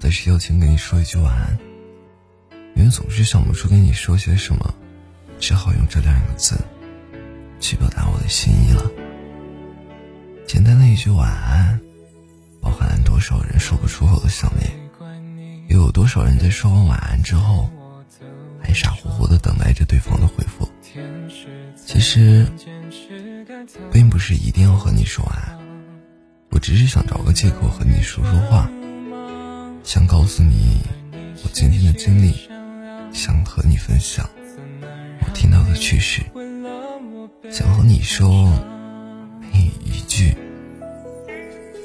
在睡觉前跟你说一句晚安，因为总是想不出跟你说些什么，只好用这两个字去表达我的心意了。简单的一句晚安，包含了多少人说不出口的想念，又有多少人在说完晚安之后，还傻乎乎的等待着对方的回复。其实，并不是一定要和你说晚安，我只是想找个借口和你说说话，想告诉你我今天的经历，想和你分享我听到的趣事，想和你说每。一句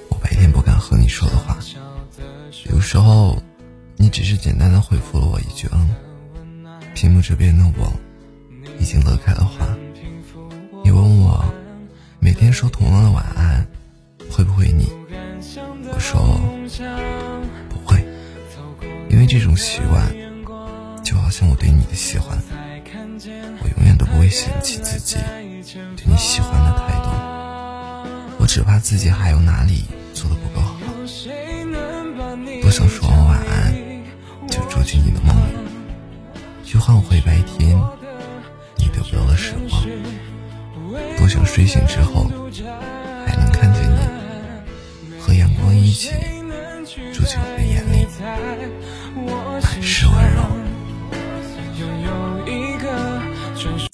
我白天不敢和你说的话，有时候你只是简单的回复了我一句“嗯”，屏幕这边的我已经乐开了花。你问我每天说同样的晚安会不会腻？我说，这种习惯就好像我对你的喜欢，我永远都不会嫌弃自己对你喜欢的态度。我只怕自己还有哪里做的不够好，多想说晚安就住进你的梦里，去换回白天你得不到的时光。多想睡醒之后还能看见你，和阳光一起住进我的眼里。